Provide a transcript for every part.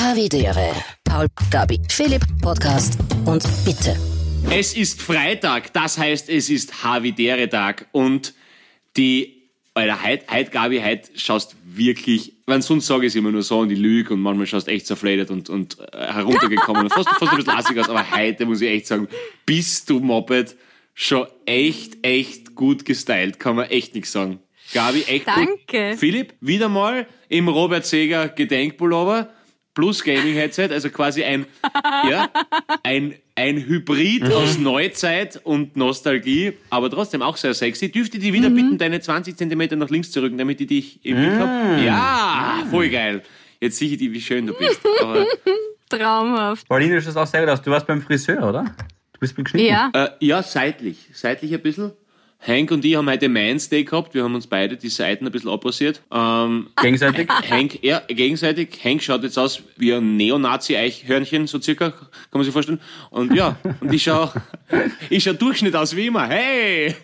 Havidere. Paul, Gabi, Philipp, Podcast und bitte. Es ist Freitag, das heißt, es ist Havidere-Tag und die, Alter, heute, heute Gabi, heute schaust wirklich, wenn sonst sage ich es immer nur so und die Lüge und manchmal schaust echt zerfleddert und, und äh, heruntergekommen und fast, fast ein bisschen lassig aus, aber heute muss ich echt sagen, bist du Moped schon echt, echt gut gestylt, kann man echt nichts sagen. Gabi, echt Danke. gut. Philipp, wieder mal im Robert Seger Gedenkpullover plus Gaming-Headset, also quasi ein, ja, ein, ein Hybrid Mhm. aus Neuzeit und Nostalgie, aber trotzdem auch sehr sexy. Dürfte die wieder Mhm. bitten, deine 20 Zentimeter nach links zu rücken, damit ich dich im Blick Mhm. hab? Ja, voll geil. Jetzt sehe ich die, wie schön du bist. Aber, Traumhaft. Pauline, du schaust auch sehr gut aus. Du warst beim Friseur, oder? Du bist geschnitten. Ja. äh, ja, seitlich. Seitlich ein bisschen. Hank und ich haben heute Man's Day gehabt. Wir haben uns beide die Seiten ein bisschen abrasiert. Ähm, Gegenseitig. Hank, ja, gegenseitig. Hank schaut jetzt aus wie ein Neonazi-Eichhörnchen, so circa, kann man sich vorstellen. Und ja, und ich schau, ich schau Durchschnitt aus wie immer. Hey!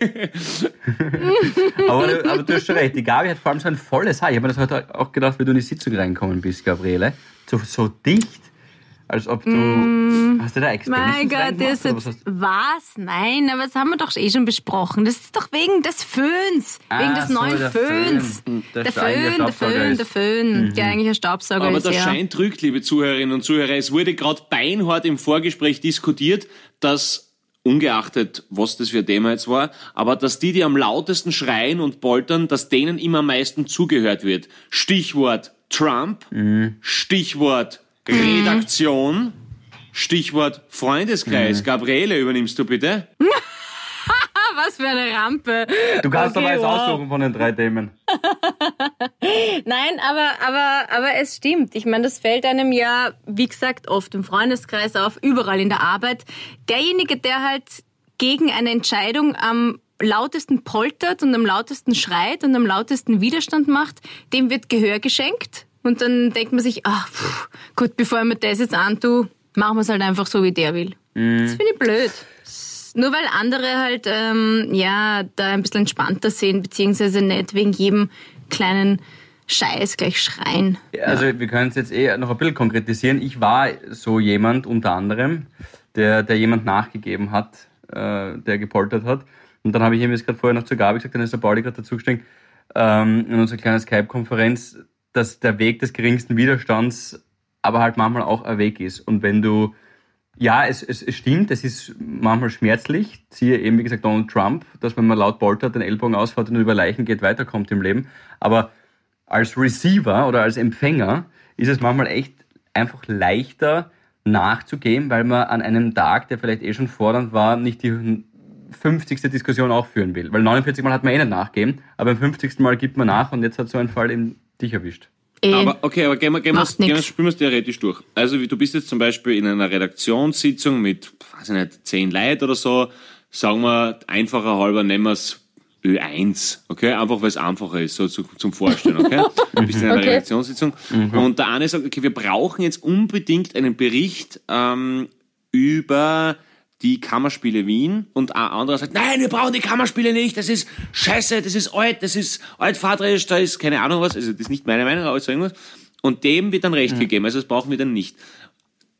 Aber, du- aber du hast schon recht. Die Gabi hat vor allem so ein volles Haar. Ich habe mir das heute auch gedacht, wie du in die Sitzung reinkommen bist, Gabriele. So, so dicht, als ob du. Hast du da Mm. Mein Gott, das ist was was? Nein, aber das haben wir doch eh schon besprochen. Das ist doch wegen des Föhns. Ah, wegen des so, neuen der Föhns. Föhn. Der Der Sta- eigentlich Föhn, der Föhn, der Föhn, der eigentlich ein Staubsauger Aber ist. der ja. Schein trügt, liebe Zuhörerinnen und Zuhörer. Es wurde gerade beinhart im Vorgespräch diskutiert, dass ungeachtet, was das für ein Thema jetzt war, aber dass die, die am lautesten schreien und poltern, dass denen immer am meisten zugehört wird. Stichwort Trump, Stichwort Redaktion, Stichwort Freundeskreis. Gabriele, übernimmst du bitte? Was für eine Rampe. Du kannst Okay, aber jetzt wow. aussuchen von den drei Themen. Nein, aber, aber, aber es stimmt. Ich meine, das fällt einem ja, wie gesagt, oft im Freundeskreis auf, überall in der Arbeit. Derjenige, der halt gegen eine Entscheidung am lautesten poltert und am lautesten schreit und am lautesten Widerstand macht, dem wird Gehör geschenkt. Und dann denkt man sich, ach, pff, gut, bevor ich mir das jetzt antue, machen wir es halt einfach so, wie der will. Das finde ich blöd. Nur weil andere halt, ähm, ja, da ein bisschen entspannter sehen, beziehungsweise nicht wegen jedem kleinen Scheiß gleich schreien. Also wir können es jetzt eh noch ein bisschen konkretisieren. Ich war so jemand unter anderem, der, der jemand nachgegeben hat, äh, der gepoltert hat. Und dann habe ich ihm jetzt gerade vorher noch zur Gabi gesagt, dann ist der Pauli gerade dazu gestiegen, ähm, in unserer kleinen Skype-Konferenz, dass der Weg des geringsten Widerstands aber halt manchmal auch ein Weg ist. Und wenn du, ja, es, es, es stimmt, es ist manchmal schmerzlich, siehe eben, wie gesagt, Donald Trump, dass wenn man laut poltert, den Ellbogen ausfährt und über Leichen geht, weiterkommt im Leben. Aber als Receiver oder als Empfänger ist es manchmal echt einfach leichter nachzugeben, weil man an einem Tag, der vielleicht eh schon fordernd war, nicht die 50. Diskussion auch führen will. Weil 49 Mal hat man eh nicht nachgeben, aber beim 50. Mal gibt man nach und jetzt hat so ein Fall eben dich erwischt. Eh, Aber okay, aber gehen wir, gehen wir, gehen wir, spielen wir es theoretisch durch. Also wie- du bist jetzt zum Beispiel in einer Redaktionssitzung mit, weiß ich nicht, zehn Leuten oder so, sagen wir, einfacher halber nehmen wir es Ö1, okay? Einfach weil es einfacher ist, so zu, zum Vorstellen, okay? Du bist in einer Okay. Redaktionssitzung und der eine sagt, okay, wir brauchen jetzt unbedingt einen Bericht ähm, über die Kammerspiele Wien und ein anderer sagt, nein, wir brauchen die Kammerspiele nicht, das ist scheiße, das ist alt, das ist altvaterisch, da ist keine Ahnung was, also das ist nicht meine Meinung, aber so irgendwas. Und dem wird dann Recht gegeben, also das brauchen wir dann nicht.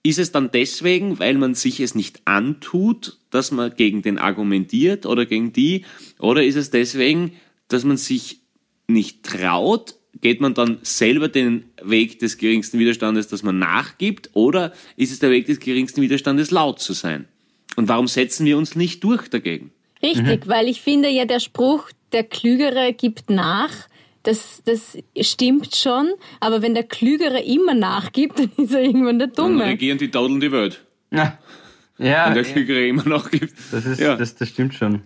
Ist es dann deswegen, weil man sich es nicht antut, dass man gegen den argumentiert oder gegen die? Oder ist es deswegen, dass man sich nicht traut? Geht man dann selber den Weg des geringsten Widerstandes, dass man nachgibt? Oder ist es der Weg des geringsten Widerstandes, laut zu sein? Und warum setzen wir uns nicht durch dagegen? Richtig, weil ich finde ja der Spruch, der Klügere gibt nach, das, das stimmt schon, aber wenn der Klügere immer nachgibt, dann ist er irgendwann der Dann Dumme. regieren die Daudeln die Welt. Ja, ja Wenn der Klügere immer noch gibt. das, ist, ja. das, das stimmt schon.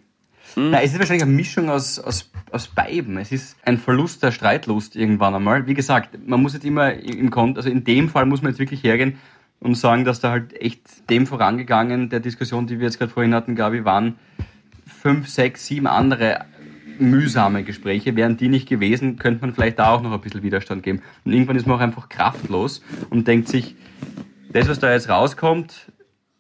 Na, es ist wahrscheinlich eine Mischung aus, aus, aus beiden. Es ist ein Verlust der Streitlust irgendwann einmal. Wie gesagt, man muss jetzt immer im Kont, also in dem Fall muss man jetzt wirklich hergehen und sagen, dass da halt echt dem vorangegangen, der Diskussion, die wir jetzt gerade vorhin hatten, Gabi, waren fünf, sechs, sieben andere mühsame Gespräche. Wären die nicht gewesen, könnte man vielleicht da auch noch ein bisschen Widerstand geben. Und irgendwann ist man auch einfach kraftlos und denkt sich, das, was da jetzt rauskommt,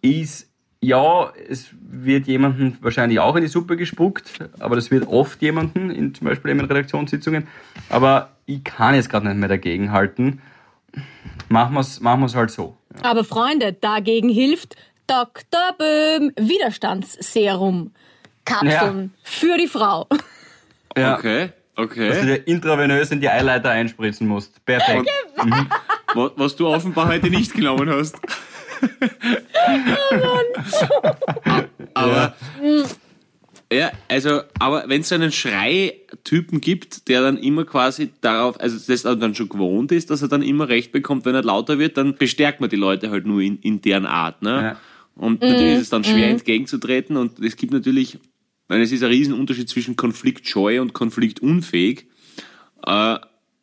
ist, ja, es wird jemanden wahrscheinlich auch in die Suppe gespuckt, aber das wird oft jemanden, in, zum Beispiel eben in Redaktionssitzungen, aber ich kann jetzt gerade nicht mehr dagegenhalten. machen wir es machen halt so. Ja. Aber Freunde, dagegen hilft Dr. Böhm Widerstandsserum. Kapseln Ja. für die Frau. Ja. Okay, Dass du okay. dir intravenös in die Eileiter einspritzen musst. Perfekt. Was, was du offenbar heute nicht genommen hast. aber, ja, also, aber wenn es so einen Schreitypen gibt, der dann immer quasi darauf, also das dann schon gewohnt ist, dass er dann immer recht bekommt, wenn er lauter wird, dann bestärkt man die Leute halt nur in, in deren Art. Ne? Ja. Und natürlich ist es dann schwer entgegenzutreten und es gibt natürlich, weil es ist ein Riesenunterschied zwischen konfliktscheu und konfliktunfähig. Äh,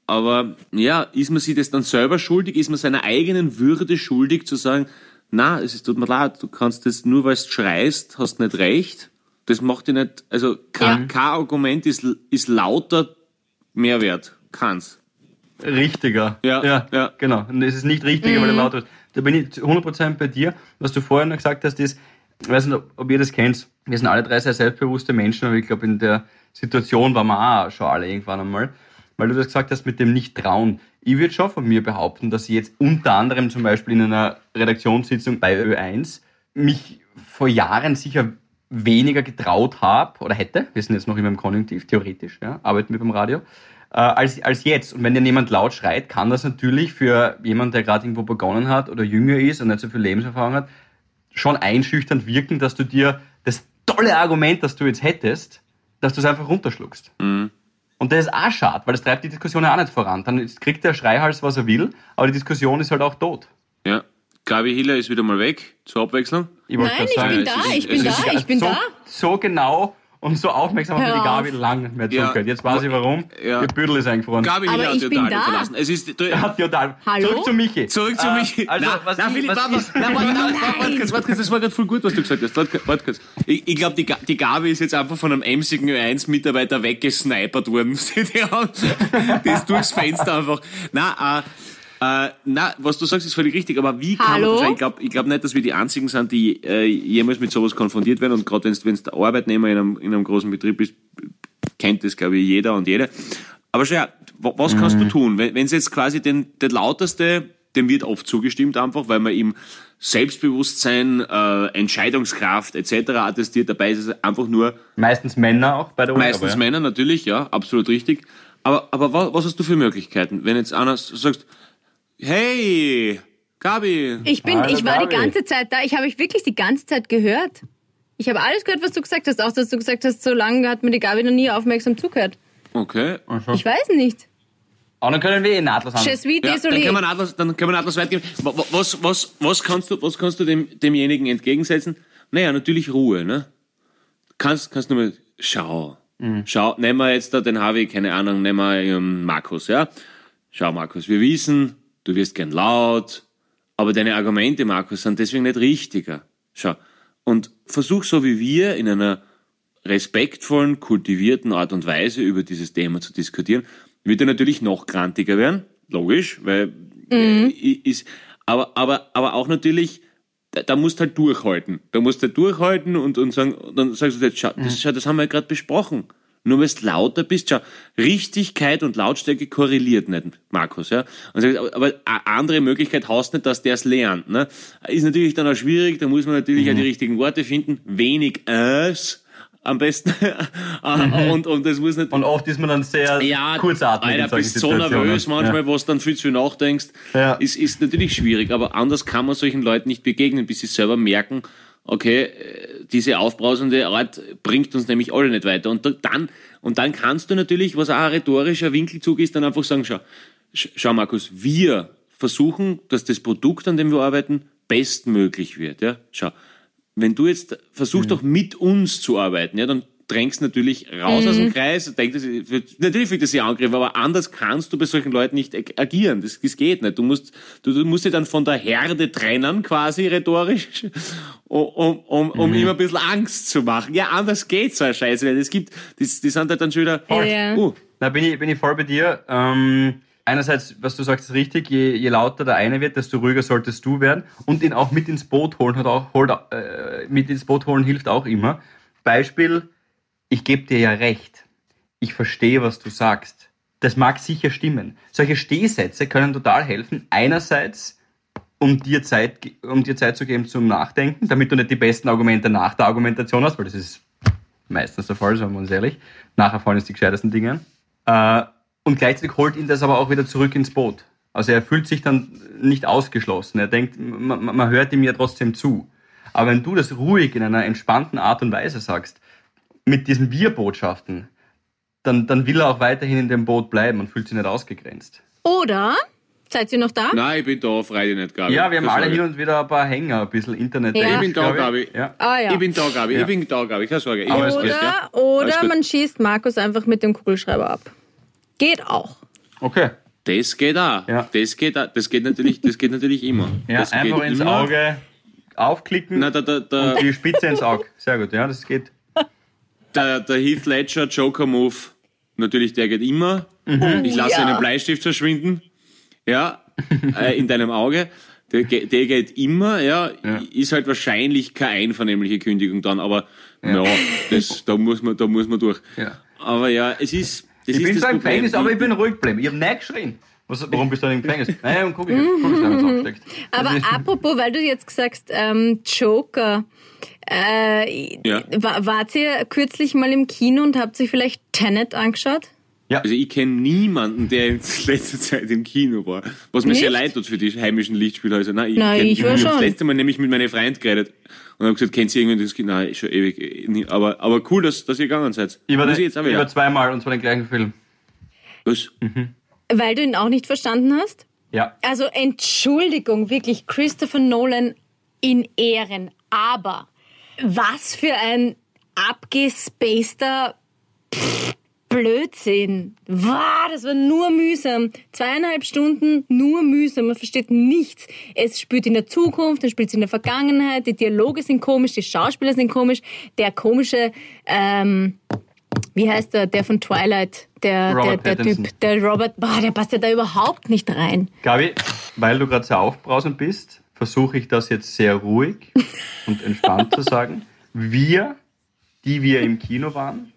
aber ja, ist man sich das dann selber schuldig? Ist man seiner eigenen Würde schuldig zu sagen, na, es ist, tut mir leid, du kannst das nur, weil du schreist, hast nicht recht. Das macht dich nicht, also kein, Ja. kein Argument ist, ist lauter Mehrwert. Keins. Richtiger. Ja, ja, ja. Genau. Und es ist nicht richtiger, weil er lauter ist. Da bin ich zu 100% bei dir. Was du vorhin noch gesagt hast, ist, ich weiß nicht, ob- ob ihr das kennt. Wir sind alle drei sehr selbstbewusste Menschen, aber ich glaube, in der Situation waren wir auch schon alle irgendwann einmal. Weil du das gesagt hast mit dem Nicht-Trauen. Ich würde schon von mir behaupten, dass ich jetzt unter anderem zum Beispiel in einer Redaktionssitzung bei Ö1 mich vor Jahren sicher weniger getraut habe oder hätte, wir sind jetzt noch immer im Konjunktiv, theoretisch, ja, arbeiten wir beim Radio, äh, als, als jetzt. Und wenn dir jemand laut schreit, kann das natürlich für jemanden, der gerade irgendwo begonnen hat oder jünger ist und nicht so viel Lebenserfahrung hat, schon einschüchternd wirken, dass du dir das tolle Argument, das du jetzt hättest, dass du es einfach runterschluckst. Und das ist auch schade, weil das treibt die Diskussion ja auch nicht voran. Dann kriegt der Schreihals, was er will, aber die Diskussion ist halt auch tot. Ja. Gabi Hiller ist wieder mal weg, zur Abwechslung. Ich wollte Nein, ich sagen, bin da, ist- ich bin da, ich bin so, da. so genau und so aufmerksam hat mir die Gabi lang nicht mehr Ja. zugehört. Jetzt weiß ich warum. Ja. Ihr Büdel ist eingefroren. Gabi Aber Hiller hat ich Unterhaltung da. verlassen. Es ist, Er hat total. Hallo? Zurück zu Michi. Zurück zu Äh, Michi. Also, na, was na, ich- Philipp, was warte, ist- warte, warte, warte, warte, kurz, warte, kurz, das war gerade voll gut, was du gesagt hast. Warte, warte kurz. Ich, ich glaube, die, die Gabi ist jetzt einfach von einem emsigen Ö1-Mitarbeiter weggesnipert worden. Die, haben, die ist durchs Fenster einfach. Na, äh, äh, na, was du sagst, ist völlig richtig, aber wie kann Hallo? man, ich glaube ich glaub nicht, dass wir die Einzigen sind, die äh, jemals mit sowas konfrontiert werden und gerade wenn du der Arbeitnehmer in einem, in einem großen Betrieb bist, kennt das, glaube ich, jeder und jede. Aber schau, wa- was kannst du tun? Wenn es jetzt quasi den, der Lauteste, dem wird oft zugestimmt einfach, weil man ihm Selbstbewusstsein, äh, Entscheidungskraft etc. attestiert. Dabei ist es einfach nur Meistens Männer auch bei der Uni. meistens aber, ja. Männer, natürlich, ja, absolut richtig. Aber, aber was, was hast du für Möglichkeiten? Wenn jetzt einer sagst, hey, Gabi, Ich bin, Hallo, ich war die Gabi. ganze Zeit da. Ich habe euch wirklich die ganze Zeit gehört. Ich habe alles gehört, was du gesagt hast. Auch, dass du gesagt hast, so lange hat mir die Gabi noch nie aufmerksam zugehört. okay. Ich weiß nicht. Aber dann können wir eh Je an. suis Ja, dann kann man Atlas, dann kann man Atlas weit geben. Wa- wa- Was, was, was kannst du, was kannst du dem, demjenigen entgegensetzen? Naja, natürlich Ruhe, ne? Kannst, kannst du mal, schau, schau, nehmen wir jetzt da den Harvey, keine Ahnung, nehmen wir ähm, Markus, ja? Schau, Markus, wir wissen, du wirst gern laut, aber deine Argumente, Markus, sind deswegen nicht richtiger. Schau. Und versuch so wie wir in einer respektvollen, kultivierten Art und Weise über dieses Thema zu diskutieren, wird er natürlich noch grantiger werden, logisch, weil äh, ist, aber, aber, aber auch natürlich, da, da musst du halt durchhalten. Da musst du halt durchhalten und, und sagen, und dann sagst du jetzt, schau, das, schau, das haben wir ja gerade besprochen. Nur weil du lauter bist, schau, Richtigkeit und Lautstärke korreliert nicht, Markus, ja. Sagst, aber, eine andere Möglichkeit hast nicht, dass der es lernt, ne. Ist natürlich dann auch schwierig, da muss man natürlich auch die richtigen Worte finden. Wenig es am besten. und, und das muss nicht, Und oft ist man dann sehr ja, kurzatmig in Alter, solchen bist so nervös manchmal, was dann viel zu nachdenkst, Ja. ist, ist natürlich schwierig. Aber anders kann man solchen Leuten nicht begegnen, bis sie selber merken, okay, äh, diese aufbrausende Art bringt uns nämlich alle nicht weiter. Und da- dann, und dann kannst du natürlich, was auch ein rhetorischer Winkelzug ist, dann einfach sagen, schau, sch- schau Markus, wir versuchen, dass das Produkt, an dem wir arbeiten, bestmöglich wird. Ja? Schau, wenn du jetzt versuchst doch mit uns zu arbeiten, ja, dann drängst natürlich raus aus dem Kreis, denkt, das, natürlich fühlt das sich Angriff, aber anders kannst du bei solchen Leuten nicht ag- agieren. Das, das geht nicht. Du musst, du, du musst dich dann von der Herde trennen, quasi rhetorisch, um, um, um, um ihm ein bisschen Angst zu machen. Ja, anders geht's so eine Scheiße nicht. Es gibt, die, die sind halt dann schon wieder, Ja. uh, Na, bin ich, bin ich voll bei dir. Ähm, einerseits, was du sagst, ist richtig. Je, je lauter der eine wird, desto ruhiger solltest du werden. Und ihn auch mit ins Boot holen, hat auch, holt, äh, mit ins Boot holen hilft auch immer. Beispiel, ich gebe dir ja recht. Ich verstehe, was du sagst. Das mag sicher stimmen. Solche Stehsätze können total helfen. Einerseits, um dir Zeit, um dir Zeit zu geben zum Nachdenken, damit du nicht die besten Argumente nach der Argumentation hast, weil das ist meistens der Fall, sagen wir uns ehrlich. Nachher fallen es die gescheitesten Dinge. Äh, und gleichzeitig holt ihn das aber auch wieder zurück ins Boot. Also er fühlt sich dann nicht ausgeschlossen. Er denkt, man, man hört ihm ja trotzdem zu. Aber wenn du das ruhig in einer entspannten Art und Weise sagst, mit diesen Wir-Botschaften, dann, dann will er auch weiterhin in dem Boot bleiben und fühlt sich nicht ausgegrenzt. Oder, seid ihr noch da? Nein, ich bin da, freu dich nicht, Gabi. Ja, wir haben Das alle hin und wieder ein paar Hänger, ein bisschen Internet. Ja. Ich bin da, Gabi. Ja. Ah ja. Ich bin da, Gabi. Ja. Ich bin da, Gabi. Keine Sorge. Ich geht, gewusst, ja. Oder, Alles oder gut. man schießt Markus einfach mit dem Kugelschreiber ab. Geht auch. Okay. Das geht auch. Ja. Das geht auch. Das geht natürlich, das geht natürlich immer. Ja, das einfach geht ins immer. Auge aufklicken Na, der, der, der, und die Spitze ins Auge. Sehr gut, ja, das geht. Der, der Heath Ledger Joker Move, natürlich, der geht immer. Ich lasse ja. einen Bleistift verschwinden. Ja, äh, in deinem Auge. Der, der geht immer, ja, Ja. ist halt wahrscheinlich keine einvernehmliche Kündigung dann, aber ja, das, da muss man, da muss man durch. Ja. Aber ja, es ist, das Ich ist bin das zwar im. Gefängnis, aber ich bin ruhig geblieben. Ich habe nicht geschrien. Was, warum bist du denn im Gefängnis? Nein, und Kugel, Kugelschreiber ins Auge gesteckt. Aber apropos, weil du jetzt gesagt ähm, Joker, äh, Ja. wa- wart ihr kürzlich mal im Kino und habt euch vielleicht Tenet angeschaut? Also ich kenne niemanden, der in letzter Zeit im Kino war. Was mir sehr Nicht? leid tut für die heimischen Lichtspielhäuser. Nein, ich, Nein, ich war schon. Das letzte Mal nämlich mit meinen Freunden geredet und habe gesagt, kennt ihr irgendwen das Kino? Nein, schon ewig. äh. Aber, aber cool, dass, dass ihr gegangen seid. Ich war, den, ich jetzt auch ich wieder. war zweimal und zwar den gleichen Film. Was? Weil du ihn auch nicht verstanden hast? Ja. Also Entschuldigung, wirklich Christopher Nolan in Ehren. Aber was für ein abgespaceder Pff, Blödsinn. Wow, das war nur mühsam. Zweieinhalb Stunden nur mühsam. Man versteht nichts. Es spielt in der Zukunft, es spielt in der Vergangenheit. Die Dialoge sind komisch, die Schauspieler sind komisch. Der komische, ähm, wie heißt der, der von Twilight, der, Robert der, der. Typ, der Robert, boah, der passt ja da überhaupt nicht rein. Gabi, weil du gerade sehr aufbrausend bist, versuche ich das jetzt sehr ruhig und entspannt zu sagen. Wir, die wir im Kino waren,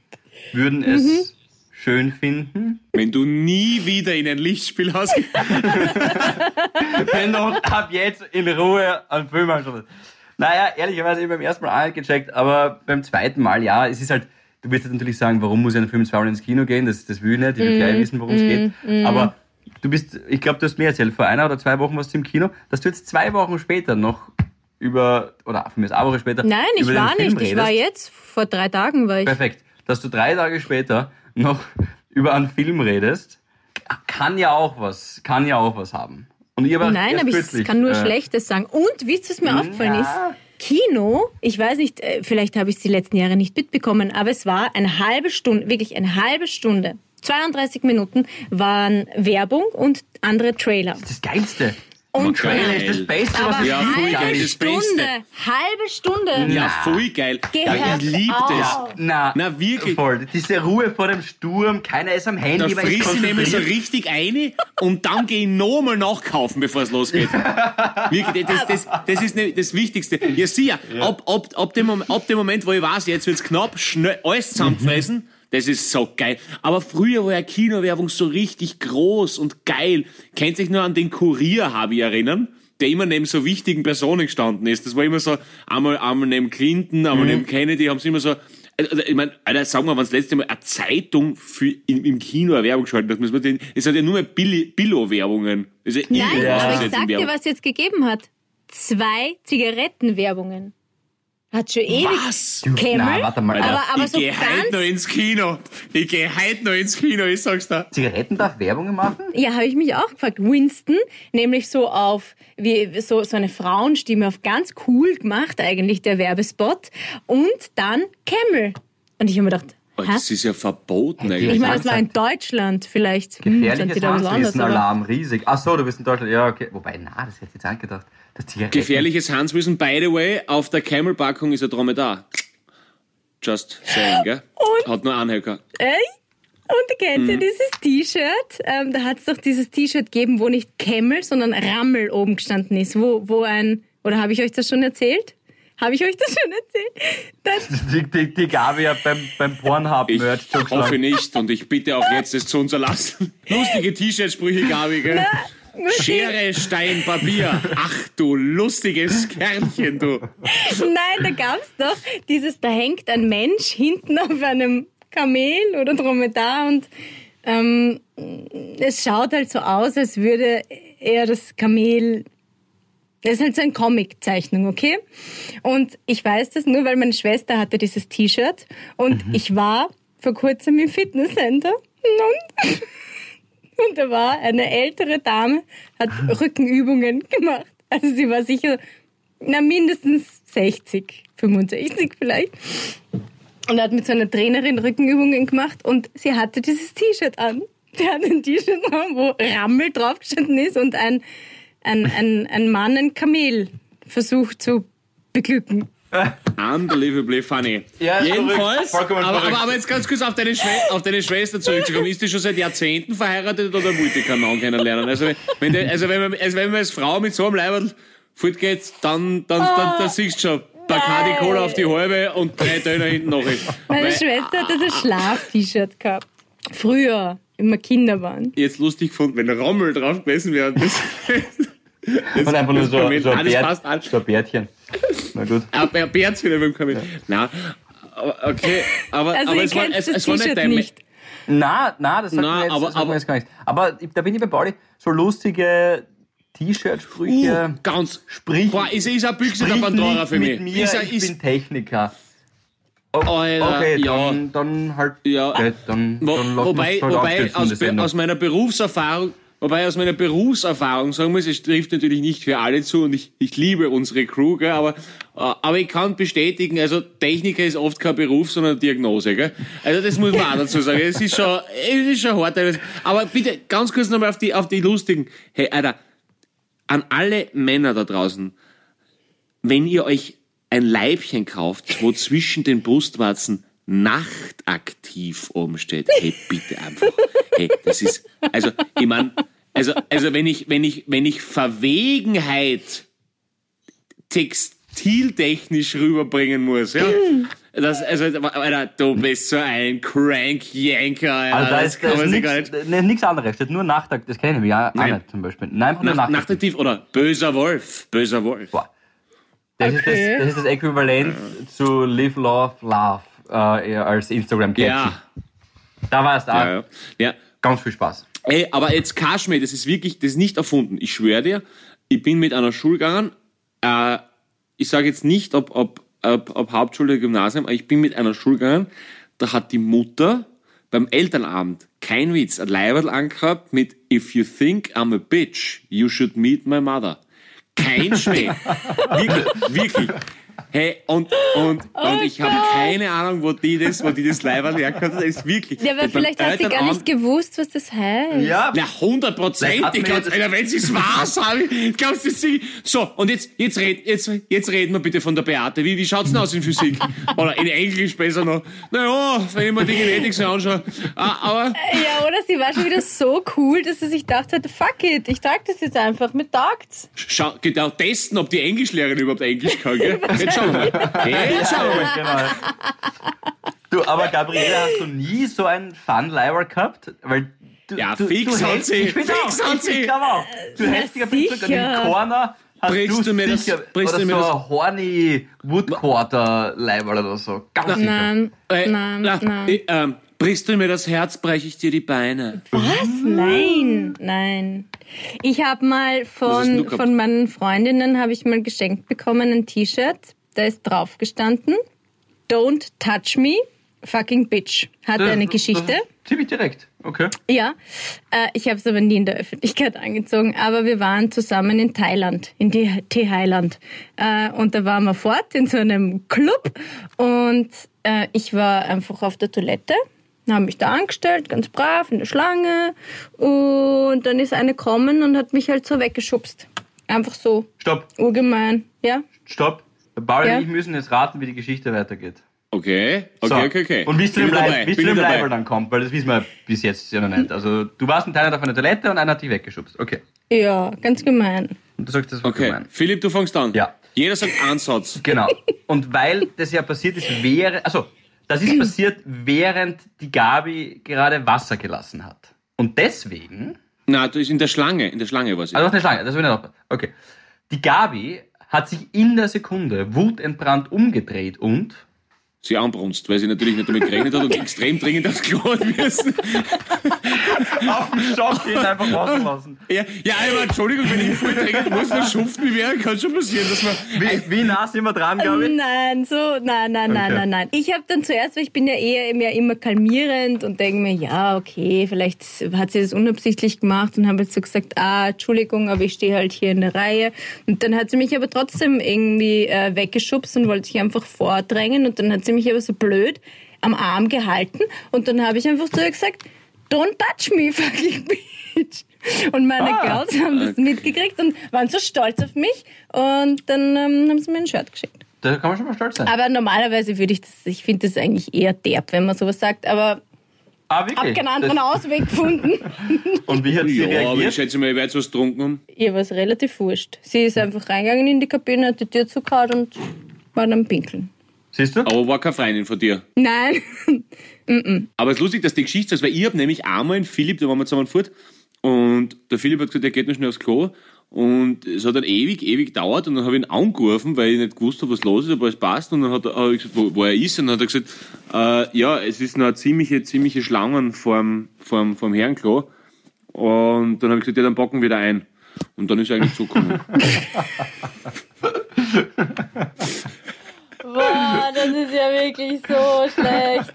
würden es Mhm. schön finden, Wenn du nie wieder in ein Lichtspielhaus wenn du ab jetzt in Ruhe einen Film anschaust. Naja, ehrlicherweise, ich habe beim ersten Mal auch nicht gecheckt, aber beim zweiten Mal, ja, es ist halt, du wirst jetzt natürlich sagen, warum muss ich einen Film zweimal ins Kino gehen? Das, das will ich nicht, ich will gleich wissen, worum es geht. Aber du bist, ich glaube, du hast mir erzählt, vor einer oder zwei Wochen warst du im Kino, dass du jetzt zwei Wochen später noch über, oder von mir ist eine Woche später, Nein, ich war Film nicht. Ich redest. war jetzt, vor drei Tagen war ich. Perfekt. Dass du drei Tage später noch über einen Film redest, kann ja auch was, kann ja auch was haben. Und ich Nein, aber ich kann nur äh, Schlechtes sagen. Und wisst ihr, was mir aufgefallen ja. ist? Kino, ich weiß nicht, äh, vielleicht habe ich es die letzten Jahre nicht mitbekommen, aber es war eine halbe Stunde, wirklich eine halbe Stunde, 32 Minuten waren Werbung und andere Trailer. Das Geilste. Und Trailer ist das Beste, was aber es Ja, voll geil, halbe das Beste. Stunde, halbe Stunde. Ja, voll geil. Gehört Ja, ich liebe das. Na, Na, wirklich. Voll. Diese Ruhe vor dem Sturm, keiner ist am Da Handy, weil ich friss ich nämlich so richtig ein und dann gehe ich nochmal nachkaufen, bevor es losgeht. Wirklich, das, das, das ist ne- das Wichtigste. Ja, sieh ja, ab, ab, ab, dem Moment, ab dem Moment, wo ich weiß, jetzt wird's knapp, schnell alles zusammenfressen, das ist so geil. Aber früher war ja Kinowerbung so richtig groß und geil. Kennt sich nur an den Kurier, habe ich erinnern? der immer neben so wichtigen Personen gestanden ist. Das war immer so, einmal, einmal neben Clinton, einmal neben Kennedy, haben sie immer so, also, ich meine, Alter, sagen wir, wenn das letzte Mal eine Zeitung für, im, im Kino eine Werbung geschaltet hat, muss man den, es hat ja nur mehr Billo-Werbungen. Ja Nein, irgendwas, aber ich sag dir, was es jetzt gegeben hat. Zwei Zigarettenwerbungen. Hat schon ewig. Was? Camel, Na, warte mal. aber, aber ich so geh heute noch ins Kino. Ich geh heute noch ins Kino, ich sag's da. Zigaretten darf Werbung machen? Ja, habe ich mich auch gefragt. Winston, nämlich so auf, wie, so, so eine Frauenstimme auf ganz cool gemacht eigentlich, der Werbespot. Und dann Camel. Und ich habe mir gedacht, Oh, hä? das ist ja verboten eigentlich. Ich meine, das war in Deutschland vielleicht. Hm, Gefährliches aber- Handwissen-Alarm, riesig. Ach so, du bist in Deutschland. Ja, okay. Wobei, na, das hätte ich jetzt auch gedacht. Das Zigaretten. Gefährliches Hanswissen, by the way, auf der Camel-Packung ist ein Dromedar. Just saying, gell? Und- Hat nur Anhöcker. Ey? Und kennt Mhm. ihr dieses T-Shirt? Ähm, da hat es doch dieses T-Shirt gegeben, wo nicht Camel, sondern Rammel oben gestanden ist. Wo, wo ein, oder habe ich euch das schon erzählt? Habe ich euch das schon erzählt? Das, Die, die, die Gabi hat beim, beim Pornhub-Merch schon hoffe nicht und ich bitte auch jetzt, es zu unterlassen. Lustige T-Shirt-Sprüche, Gabi, gell? Schere, Stein, Papier. Ach du lustiges Kerlchen, du. Nein, da gab's doch dieses, da hängt ein Mensch hinten auf einem Kamel oder Dromedar und ähm, es schaut halt so aus, als würde er das Kamel. Das ist halt so eine Comic-Zeichnung, okay? Und ich weiß das nur, weil meine Schwester hatte dieses T-Shirt und ich war vor kurzem im Fitnesscenter und, und da war eine ältere Dame, hat Rückenübungen gemacht. Also sie war sicher na, mindestens 60, 65 vielleicht. Und hat mit so einer Trainerin Rückenübungen gemacht und sie hatte dieses T-Shirt an. Sie hatte ein T-Shirt an, wo Rammel draufgestanden ist und ein, ein, ein, ein Mann ein Kamel versucht zu beglücken. Unbelievably funny. Ja, Jedenfalls, verrückt. Aber, aber, aber jetzt ganz kurz auf deine, Schwe auf deine Schwester zurückzukommen. Ist die schon seit Jahrzehnten verheiratet oder wollte ich keinen Mann kennenlernen? Also wenn, die, also wenn man, also wenn man als Frau mit so einem Leiberl fortgeht, dann, dann, dann, dann siehst du schon, Bacardi Cola auf die halbe und drei Döner hinten noch. Meine Weil- Schwester hat das Schlaf-T-Shirt gehabt. Früher, wenn wir Kinder waren. jetzt lustig gefunden, wenn Rommel drauf gewesen wäre. Das, Und einfach nur so, Kamel. so, Ah, ein das Bärt, passt alles. so ein Bärtchen. Na gut. Ah, bei Bärts wieder beim Kamel. Nein, aber okay, aber, Also aber es war, es, das es war nicht dein... nicht. Na, na, das sagt Na, mir jetzt, aber- das aber- jetzt gar nichts. Aber da bin ich bei Pauli. So lustige T-Shirt-Sprüche. Uh, ganz. Sprich, Boah, ist, ist eine Büchse der Pandora nicht für mich. mit mir, ist, ein- ich ist, bin Techniker. O- Alter, okay, ja. dann, dann halt. Ja. Okay, dann, Wo, dann wobei, halt wobei aus, Be- Sendung. aus meiner Berufserfahrung, wobei aus meiner Berufserfahrung sagen muss, es trifft natürlich nicht für alle zu und ich, ich liebe unsere Crew, gell, aber, äh, aber ich kann bestätigen, also Techniker ist oft kein Beruf, sondern Diagnose, gell? Also das muss man auch dazu sagen. Es ist schon, es ist schon hart. Aber bitte ganz kurz nochmal auf die, auf die lustigen. Hey, Alter, an alle Männer da draußen, wenn ihr euch ein Leibchen kauft, wo zwischen den Brustwarzen nachtaktiv oben steht, hey, bitte einfach. Hey, das ist, also, ich mein, also, also, wenn ich, wenn ich, wenn ich Verwegenheit textiltechnisch rüberbringen muss, ja. Das, also, Alter, du bist so ein Crank-Yanker. Also da das ist, kann da man ist gar nicht. nichts ne, nix anderes. Steht nur Nachtakt. Das kenne ich ja auch Nein. nicht zum Beispiel. Nein, einfach nur Nach, Nachtakt. nachtaktiv oder böser Wolf, böser Wolf. Boah. Das, Okay. ist das, das ist das Äquivalent zu Live, Love, Love äh, als Instagram-Caption. Ja, Da war es da. ja, ja. ja. Ganz viel Spaß. Ey, aber jetzt Kaschmir, das ist wirklich, das ist nicht erfunden. Ich schwöre dir, ich bin mit einer Schule gegangen, äh, ich sage jetzt nicht, ob, ob, ob, ob Hauptschule oder Gymnasium, aber ich bin mit einer Schule gegangen, da hat die Mutter beim Elternabend, kein Witz, ein Leiberl angehabt mit If you think I'm a bitch, you should meet my mother. Kein Schnee. wirklich, wirklich. Hey, und, und, und ich habe keine Ahnung, wo die das, wo die das Leiberl hat. Das ist wirklich. Ja, aber vielleicht hat sie gar nicht gewusst, was das heißt. Ja, na, hundertprozentig, wenn sie es war, sage ich, glaubst du, sie, so, und jetzt, jetzt, red, jetzt, jetzt reden wir bitte von der Beate. Wie, wie schaut's denn aus in Physik? Oder in Englisch besser noch. Naja, wenn ich mir die Genetik so anschaue. Ah, aber, Ja, oder sie war schon wieder so cool, dass sie sich gedacht hat, fuck it, ich trage das jetzt einfach, mir taugt's. schau, geht auch testen, ob die Englischlehrerin überhaupt Englisch kann, gell? Jetzt schauen wir. Jetzt schauen wir genau. Du, aber Gabriele, hast du nie so einen Fun-Leiber gehabt? Weil du, Ja, du, fix du hat sie, Ich fix auch, hat ich, sie. ich auch. Du hältst dich ein und sicher. im Corner hast Brichst du du mir das- brichst oder du mir so das- ein horny Woodquarter-Leiber oder so. Ganz sicher. Nein, Äh, nein, na, nein. äh, ähm, brichst du mir das Herz, breche ich dir die Beine. Was? Nein, nein. Ich habe mal von, von meinen Freundinnen habe ich mal geschenkt bekommen ein T-Shirt. Da ist drauf gestanden: Don't touch me, fucking bitch. Hatte eine Geschichte. Ziemlich direkt. Okay. Ja, äh, ich habe es aber nie in der Öffentlichkeit angezogen. Aber wir waren zusammen in Thailand, in die Thailand. Äh, und da waren wir fort in so einem Club. Und äh, ich war einfach auf der Toilette, habe mich da angestellt, ganz brav in der Schlange. Und dann ist eine gekommen und hat mich halt so weggeschubst. Einfach so, Stopp, urgemein. Ja, stopp. Der Paul Ja. und ich müssen jetzt raten, wie die Geschichte weitergeht. Okay, okay, So. okay, okay. Und bis zu dem, ich Leib, dabei, bis zu bin dem ich dabei. Leiber dann kommt, weil das wissen wir bis jetzt ja noch nicht. Also du warst in Thailand auf einer Toilette und einer hat dich weggeschubst. Okay. ja, ganz gemein. Und du sagst, das war Okay, gemein. Philipp, du fängst an. Ja. Jeder sagt einen Satz. Genau. Und weil das ja passiert ist, wäre, also, das ist passiert, während die Gabi gerade Wasser gelassen hat. Und deswegen, Na, du ist in der Schlange. In der Schlange war sie. also auf eine Schlange, das will ich nicht aufpassen. Okay. Die Gabi hat sich in der Sekunde wutentbrannt umgedreht und sie anbrunst, weil sie natürlich nicht damit gerechnet hat und extrem dringend aufs Klo hat müssen. auf den Schock gehen einfach rauslassen. Ja, ja aber Entschuldigung, wenn ich voll dringend muss, dann schupft mich wer, kann schon passieren, dass man... Wie, wie nah sind wir dran, Gabi? Nein, so, nein, nein, nein, Okay. nein, nein. Ich habe dann zuerst, weil ich bin ja eher mehr immer kalmierend und denke mir, ja, okay, vielleicht hat sie das unabsichtlich gemacht und habe jetzt so gesagt, ah, Entschuldigung, aber ich stehe halt hier in der Reihe. Und dann hat sie mich aber trotzdem irgendwie äh, weggeschubst und wollte sich einfach vordrängen und dann hat sie mich aber so blöd am Arm gehalten und dann habe ich einfach zu ihr gesagt, don't touch me, fucking bitch. Und meine Ah, Girls haben das mitgekriegt und waren so stolz auf mich und dann ähm, haben sie mir ein Shirt geschickt. Da kann man schon mal stolz sein. Aber normalerweise würde ich das, ich finde das eigentlich eher derb, wenn man sowas sagt, aber Ah, wirklich? hab keinen anderen Das- Ausweg gefunden. Und wie hat sie Ja, aber ich reagiert? schätze mal, ihr werdet was getrunken haben. Ihr war es relativ wurscht. Sie ist einfach reingegangen in die Kabine, hat die Tür zugehauen und war dann pinkeln. Siehst du? Aber war keine Freundin von dir. Nein. Aber es ist lustig, dass die Geschichte ist, weil ich habe nämlich einmal einen Philipp, da waren wir zusammen fort, und der Philipp hat gesagt, er geht noch schnell aufs Klo. Und es hat dann ewig, ewig gedauert und dann habe ich ihn angerufen, weil ich nicht gewusst habe, was los ist, ob alles passt. Und dann hat er, hab ich gesagt, wo, wo er ist. Und dann hat er gesagt, äh, ja, es ist noch eine ziemliche, ziemliche Schlangen vorm, vorm, vorm Herrenklo. Und dann habe ich gesagt, ja, dann packen wir da ein. Und dann ist er eigentlich zugekommen. Boah, das ist ja wirklich so schlecht.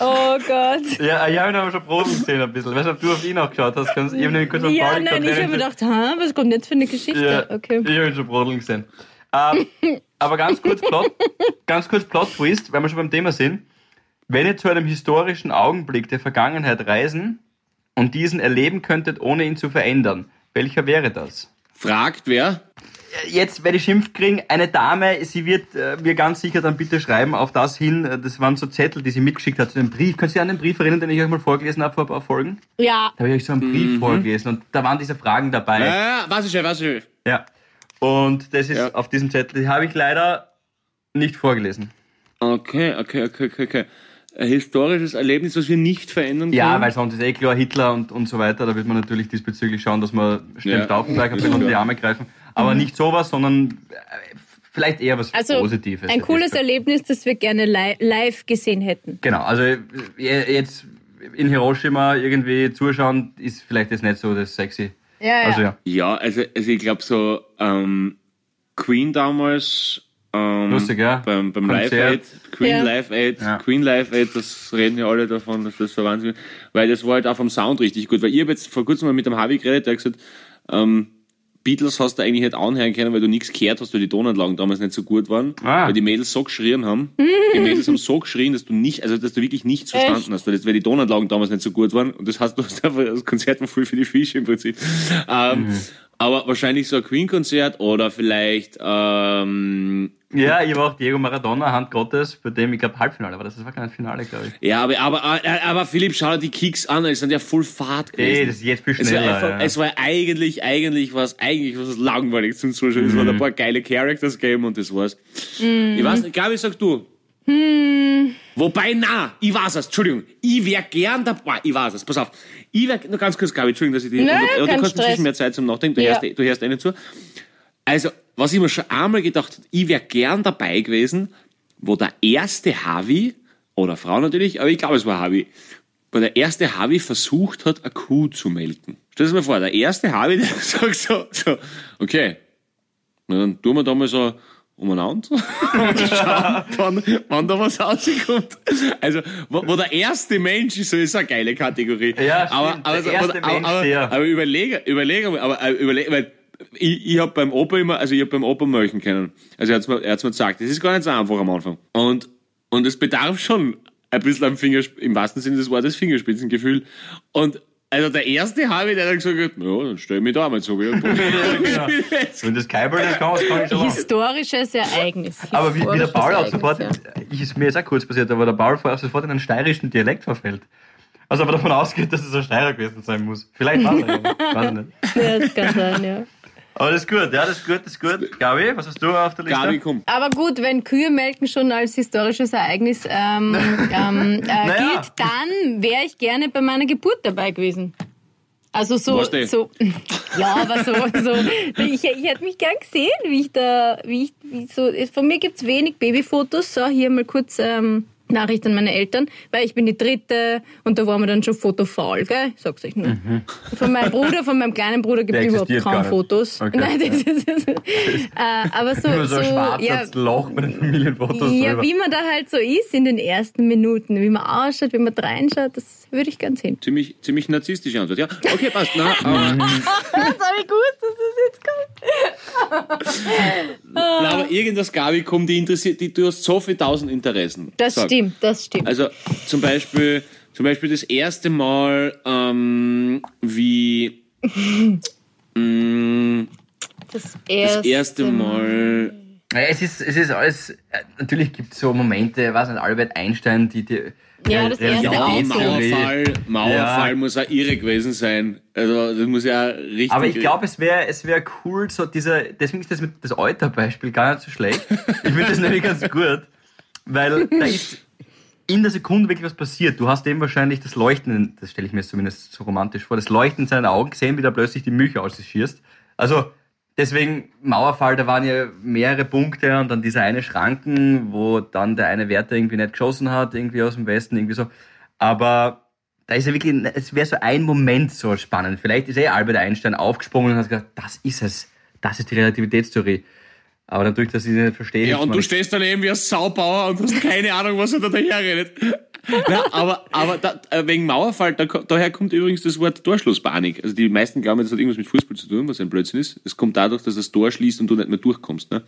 Oh Gott. Ja, ich habe ihn aber schon Proben gesehen ein bisschen. Weißt du, ob du auf ihn auch geschaut hast? Kannst, ich habe nämlich kurz auf Ja, Pauli nein, ich habe mir gedacht, ha, was kommt jetzt für eine Geschichte? Ja, Okay. Ich habe ihn schon brodeln gesehen. Ähm, aber ganz kurz Plot, ganz kurz Plot Twist, weil wir schon beim Thema sind. Wenn ihr zu einem historischen Augenblick der Vergangenheit reisen und diesen erleben könntet, ohne ihn zu verändern, welcher wäre das? Fragt wer? Jetzt werde ich Schimpf kriegen. Eine Dame, sie wird äh, mir ganz sicher dann bitte schreiben auf das hin. äh, Das waren so Zettel, die sie mitgeschickt hat zu dem Brief. Könnt ihr an den Brief erinnern, den ich euch mal vorgelesen habe vor ein paar Folgen? Ja, Da habe ich euch so einen Brief vorgelesen und da waren diese Fragen dabei. Ja, ja, was ist ja, was ist ja. Ja. Und das ist Ja. auf diesem Zettel, die habe ich leider nicht vorgelesen. Okay, okay, okay, okay, okay. Ein historisches Erlebnis, das wir nicht verändern können. Ja, weil sonst ist eh klar Hitler und, und so weiter. Da wird man natürlich diesbezüglich schauen, dass man schnell Ja. Stauffenberg ein bisschen unter die Arme greifen. Aber nicht sowas, sondern äh, vielleicht eher was also Positives. ein cooles Erlebnis, das wir gerne li live gesehen hätten. Genau, also äh, jetzt in Hiroshima irgendwie zuschauen, ist vielleicht jetzt nicht so das sexy. Ja, ja. Also ja, Ja, also, also ich glaube so, ähm, Queen damals, ähm, Lustig, ja. beim, beim. Live Aid, Queen Ja. Live Aid, Ja. Queen Live Aid, das reden ja alle davon, dass das so Wahnsinn ist. Weil das war halt auch vom Sound richtig gut. Weil ich habe jetzt vor kurzem mal mit dem Harvey geredet, der hat gesagt, ähm, Beatles hast du eigentlich nicht anhören können, weil du nichts gehört hast, weil die Tonanlagen damals nicht so gut waren. Ah. Weil die Mädels so geschrien haben. Die Mädels haben so geschrien, dass du nicht, also dass du wirklich nichts Echt? verstanden hast, weil, das, weil die Tonanlagen damals nicht so gut waren. Und das heißt, du hast einfach das Konzert war voll für die Fische im Prinzip. Ähm, Aber wahrscheinlich so ein Queen-Konzert oder vielleicht ähm, ja ich war auch Diego Maradona, Hand Gottes, bei dem, ich glaube, Halbfinale war das. Das war kein Finale, glaube ich. Ja, aber, aber, aber, aber Philipp, schau dir die Kicks an, es sind ja voll Fahrt gewesen. Ey, das ist jetzt viel es war, schneller. einfach, ja. es war eigentlich, eigentlich was, eigentlich was langweilig zum Zuschauen. Es waren Mhm. ein paar geile Characters gegeben und das war's. Ich weiß nicht, Gabi, sag du. Wobei, na, ich weiß es, Entschuldigung, ich wär gern dabei, ich weiß es, pass auf. Ich wär, nur ganz kurz, Gabi, Entschuldigung, dass ich dich, Nein, unter- kein du hast inzwischen mehr Zeit zum Nachdenken, du, Ja. hörst, eh- du hörst eh nicht zu. Also, was ich mir schon einmal gedacht habe, ich wäre gern dabei gewesen, wo der erste Harvey, oder Frau natürlich, aber ich glaube, es war Harvey, wo der erste Harvey versucht hat, eine Kuh zu melken. Stell dir das mal vor, der erste Harvey, der sagt so, so okay, dann tun wir da mal so umeinander und schauen, wann, wann da was rauskommt. Also, wo, wo der erste Mensch ist, so ist eine geile Kategorie. Ja, stimmt, aber, der aber, so- erste aber, Mensch, aber, der. aber überlege, überlege, aber äh, überlege, weil ich, ich habe beim Opa immer, also ich habe beim Opa melken können. Also er hat's mir, er hat's mir gesagt, das ist gar nicht so einfach am Anfang. Und, und es bedarf schon ein bisschen am Fingersp im wahrsten Sinne des Wortes Fingerspitzengefühl. Und also der erste habe der dann gesagt ja, dann stell mich da mal so. Wenn das Keibel nicht kann, das kann ich schon machen. Historisches Ereignis. Aber wie, wie der Paul auch sofort, ja. ich, ist mir jetzt auch kurz passiert, aber der Paul vorher auch sofort in einen steirischen Dialekt verfällt. Also aber davon ausgeht, dass es ein Steirer gewesen sein muss. Vielleicht war es ja, weiß ich nicht. Ja, das kann sein, ja. Aber das ist gut, ja, das ist gut, das ist gut. Gabi, was hast du auf der Liste? Gabi, komm. Aber gut, wenn Kühe melken schon als historisches Ereignis ähm, ähm, äh, Naja. gilt, dann wäre ich gerne bei meiner Geburt dabei gewesen. Also so, so ja, aber so, so ich, ich hätte mich gern gesehen, wie ich da, wie ich, wie so, von mir gibt's wenig Babyfotos. So, hier mal kurz ähm, Nachricht an meine Eltern, weil ich bin die dritte und da waren wir dann schon fotofaul, gell? Ich sag's euch nur. Von meinem Bruder, von meinem kleinen Bruder gibt es überhaupt kaum. Fotos. Okay. Nein, das ist, das ist, äh, aber so, Immer so so schwarzes ja, Loch bei den Familienfotos ja, drüber. wie man da halt so ist in den ersten Minuten, wie man ausschaut, wie man reinschaut, das würde ich gern sehen. Ziemlich, ziemlich narzisstische Antwort. Ja, okay, passt. Na, aber, Das habe ich gewusst, dass das jetzt kommt. na, aber irgendwas, Gabi, komm, die interessiert, die, du hast so viele tausend Interessen. Das Sag. stimmt, das stimmt. Also zum Beispiel, zum Beispiel das erste Mal, ähm, wie mm, das das erste Mal. Ja, es ist, es ist alles, äh, natürlich gibt es so Momente, was ein Albert Einstein, die, die Ja, das erste Ja. Mauerfall, Mauerfall Ja. muss auch irre gewesen sein. Also das muss ja richtig. Aber ich glaube, es wäre es wär cool, so dieser, deswegen ist das mit das Euter-Beispiel gar nicht so schlecht. Ich finde das nämlich ganz gut, weil da ist in der Sekunde wirklich was passiert. Du hast eben wahrscheinlich das Leuchten, das stelle ich mir zumindest so romantisch vor, das Leuchten in seinen Augen gesehen, wie da plötzlich die Milch aus sich schießt. Also deswegen Mauerfall, da waren ja mehrere Punkte und dann dieser eine Schranken, wo dann der eine Wärter irgendwie nicht geschossen hat, irgendwie aus dem Westen, irgendwie so. Aber da ist ja wirklich, es wäre so ein Moment so spannend. Vielleicht ist eh Albert Einstein aufgesprungen und hat gesagt, das ist es. Das ist die Relativitätstheorie. Aber dadurch, dass ich sie nicht verstehe, Ja, und du stehst daneben wie ein Saubauer und hast keine Ahnung, was er da daherredet. Na, aber aber da, äh, wegen Mauerfall, da, daher kommt übrigens das Wort Torschlusspanik. Also die meisten glauben, das hat irgendwas mit Fußball zu tun, was ein Blödsinn ist. Es kommt dadurch, dass das Tor schließt und du nicht mehr durchkommst. Ne?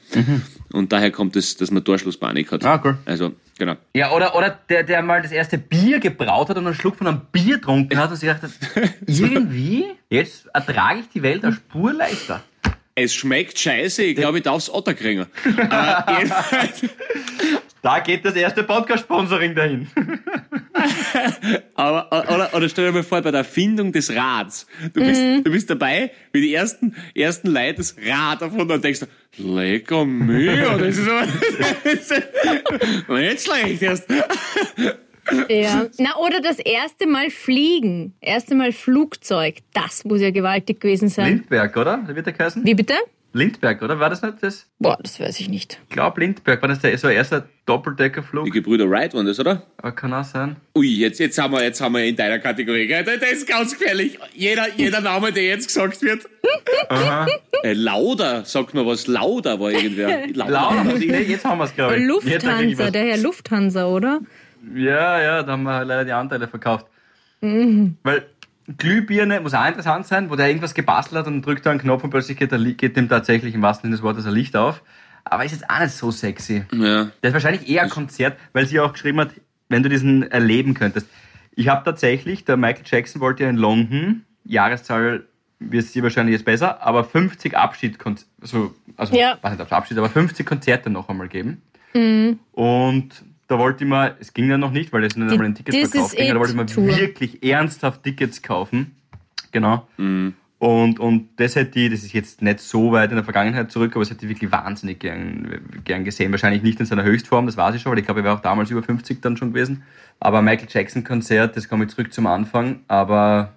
Und daher kommt es, dass man Torschlusspanik hat. Ah, cool. Also, genau. Ja, oder, oder der, der mal das erste Bier gebraut hat und einen Schluck von einem Bier getrunken hat und sich gedacht hat, irgendwie, jetzt ertrage ich die Welt eine Spur leichter. Es schmeckt scheiße, ich glaube, ich darf's Otter kriegen. äh, jedenfalls, Da geht das erste Podcast-Sponsoring dahin. Aber, oder, oder stell dir mal vor, bei der Erfindung des Rads. Du bist, Mhm. du bist dabei, wie die ersten, ersten Leute das Rad erfunden und denkst, du, lecker Mühe, das ist aber, das ist nicht schlecht erst. Ja. Na, oder das erste Mal fliegen. Erste Mal Flugzeug. Das muss ja gewaltig gewesen sein. Lindberg, oder? Wie wird der heißen? Wie bitte? Lindberg, oder? War das nicht das? Boah, das weiß ich nicht. Ich glaube Lindberg. War das der, so ein erster Doppeldeckerflug? Die Gebrüder Wright waren das, oder? Aber kann auch sein. Ui, jetzt, jetzt haben wir, jetzt haben wir in deiner Kategorie, gell? Das ist ganz gefährlich. Jeder, jeder Name, der jetzt gesagt wird. Äh, Lauda, sagt man was. Lauda war irgendwer. Lauter, nee, jetzt haben wir es, glaube ich. Lufthansa, der Herr Lufthansa, oder? Ja, ja, da haben wir leider die Anteile verkauft. Mhm. Weil Glühbirne muss auch interessant sein, wo der irgendwas gebastelt hat und drückt da einen Knopf und plötzlich geht, geht dem tatsächlich im wahrsten Sinne des Wortes ein Licht auf. Aber ist jetzt auch nicht so sexy. Ja. Das ist wahrscheinlich eher ein Konzert, weil sie auch geschrieben hat, wenn du diesen erleben könntest. Ich habe tatsächlich, der Michael Jackson wollte ja in London, Jahreszahl wird sie wahrscheinlich jetzt besser, aber 50 Abschied, so, also, Ja. weiß nicht, ob Abschied, aber 50 Konzerte noch einmal geben. Und da wollte ich mal, es ging ja noch nicht, weil es nicht einmal ein This Ticketverkauf is ging, da wollte ich mal Tour. wirklich ernsthaft Tickets kaufen. Genau. Und, und das hätte ich, das ist jetzt nicht so weit in der Vergangenheit zurück, aber das hätte ich wirklich wahnsinnig gern, gern gesehen. Wahrscheinlich nicht in seiner Höchstform, das weiß ich schon, weil ich glaube, er wäre auch damals über 50 dann schon gewesen. Aber Michael Jackson Konzert, das komme ich zurück zum Anfang, aber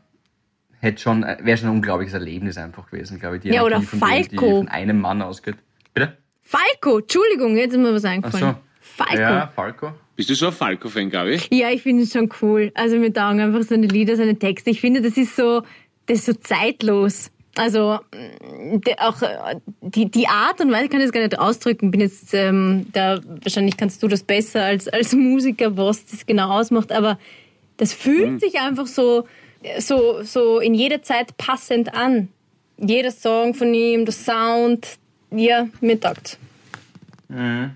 hätte schon, wäre schon ein unglaubliches Erlebnis einfach gewesen, glaube ich. Die Ja, oder Energie, von dem, die Falco. von einem Mann ausgeht. Bitte? Falco, Entschuldigung, jetzt ist mir was Ach eingefallen. so. Falco. Ja, Ja. Falco. Bist du so ein Falco-Fan, glaube ich? ich finde es schon cool. Also mir taugen einfach seine Lieder, seine Texte. Ich finde, das ist so, das ist so zeitlos. Also mm, auch äh, die, die Art und Weise ich kann das gar nicht ausdrücken. Bin jetzt ähm, da wahrscheinlich kannst du das besser als als Musiker, was das genau ausmacht. Aber das fühlt sich einfach so so so in jeder Zeit passend an. Jeder Song von ihm, der Sound, ja mir taugt.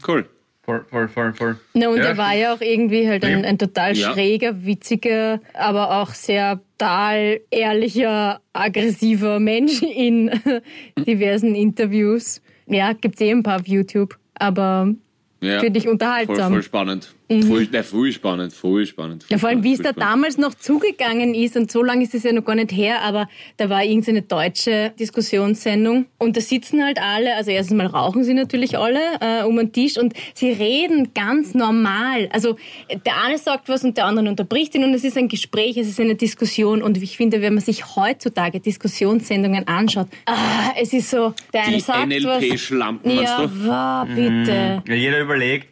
Cool. Voll, voll, voll, voll. Na, und Ja, er war ja auch irgendwie halt ein, ein total Ja. schräger, witziger, aber auch sehr total ehrlicher, aggressiver Mensch in diversen Interviews. Ja, gibt's eh ein paar auf YouTube, aber Ja. finde ich Voll, unterhaltsam. voll spannend. Voll, na, voll spannend, voll spannend. Ja, vor allem, wie es voll da spannend. damals noch zugegangen ist, und so lange ist es ja noch gar nicht her, aber da war irgendeine deutsche Diskussionssendung und da sitzen halt alle, also erstens mal rauchen sie natürlich alle äh, um den Tisch und sie reden ganz normal. Also der eine sagt was und der andere unterbricht ihn und es ist ein Gespräch, es ist eine Diskussion und ich finde, wenn man sich heutzutage Diskussionssendungen anschaut, ah, es ist so, der eine Die sagt was. NLP-Schlampen, Ja, du? wow, bitte. Ja, jeder überlegt,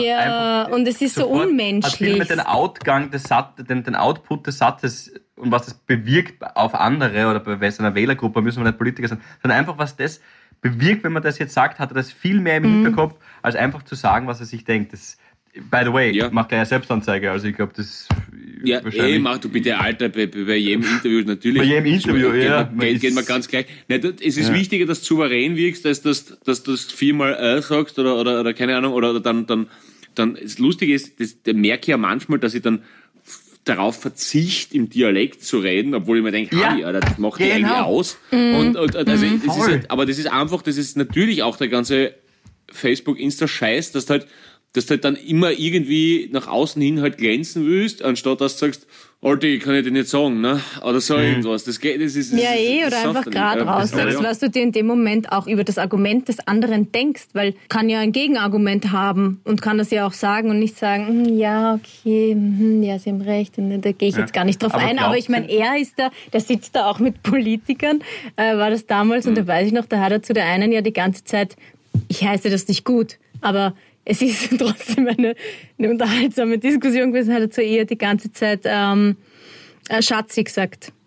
Ja, und es ist so sofort- Hat viel unmenschlich. mit dem Outgang des Satzes, den, den Output des Satzes und was das bewirkt auf andere oder bei seiner Wählergruppe, müssen wir nicht Politiker sein, sondern einfach, was das bewirkt, wenn man das jetzt sagt, hat er das viel mehr im Mhm. Hinterkopf, als einfach zu sagen, was er sich denkt. Das, by the way, Ja. macht gleich eine Selbstanzeige, also ich glaube, das Ja, ey, mach du bitte, Alter, bei, bei jedem Interview natürlich. Bei jedem Interview, geht ja. Man, geht, geht man ganz gleich. Nein, das- es ist Ja. wichtiger, dass du souverän wirkst, als dass, dass du das viermal äh sagst oder, oder, oder keine Ahnung, oder, oder dann, dann, dann, das Lustige ist, das, da merke ich ja manchmal, dass ich dann darauf verzicht, im Dialekt zu reden, obwohl ich mir denke, Ja. Alter, das macht die Genau. eigentlich aus. Und, und, und also, das ist halt, aber das ist einfach, das ist natürlich auch der ganze Facebook, Insta-Scheiß, dass du halt, dass du halt dann immer irgendwie nach außen hin halt glänzen willst, anstatt dass du sagst, Alter, ich kann ich dir nicht sagen, ne? Oder so irgendwas. Das geht, das ist, das Ja, eh, oder einfach er gerade nicht. Ja, das- raussagst, ja. was du dir in dem Moment auch über das Argument des anderen denkst, weil kann ja ein Gegenargument haben und kann das ja auch sagen und nicht sagen, hm, ja, okay, hm, ja, Sie haben recht, und da gehe ich Ja. jetzt gar nicht drauf Aber ein, aber ich meine, er ist da, der sitzt da auch mit Politikern, äh, war das damals und Mhm. da weiß ich noch, da hat er zu der einen ja die ganze Zeit, ich heiße das nicht gut, aber es ist trotzdem eine, eine unterhaltsame Diskussion gewesen, hat er zu ihr die ganze Zeit ähm, äh, Schatzi gesagt.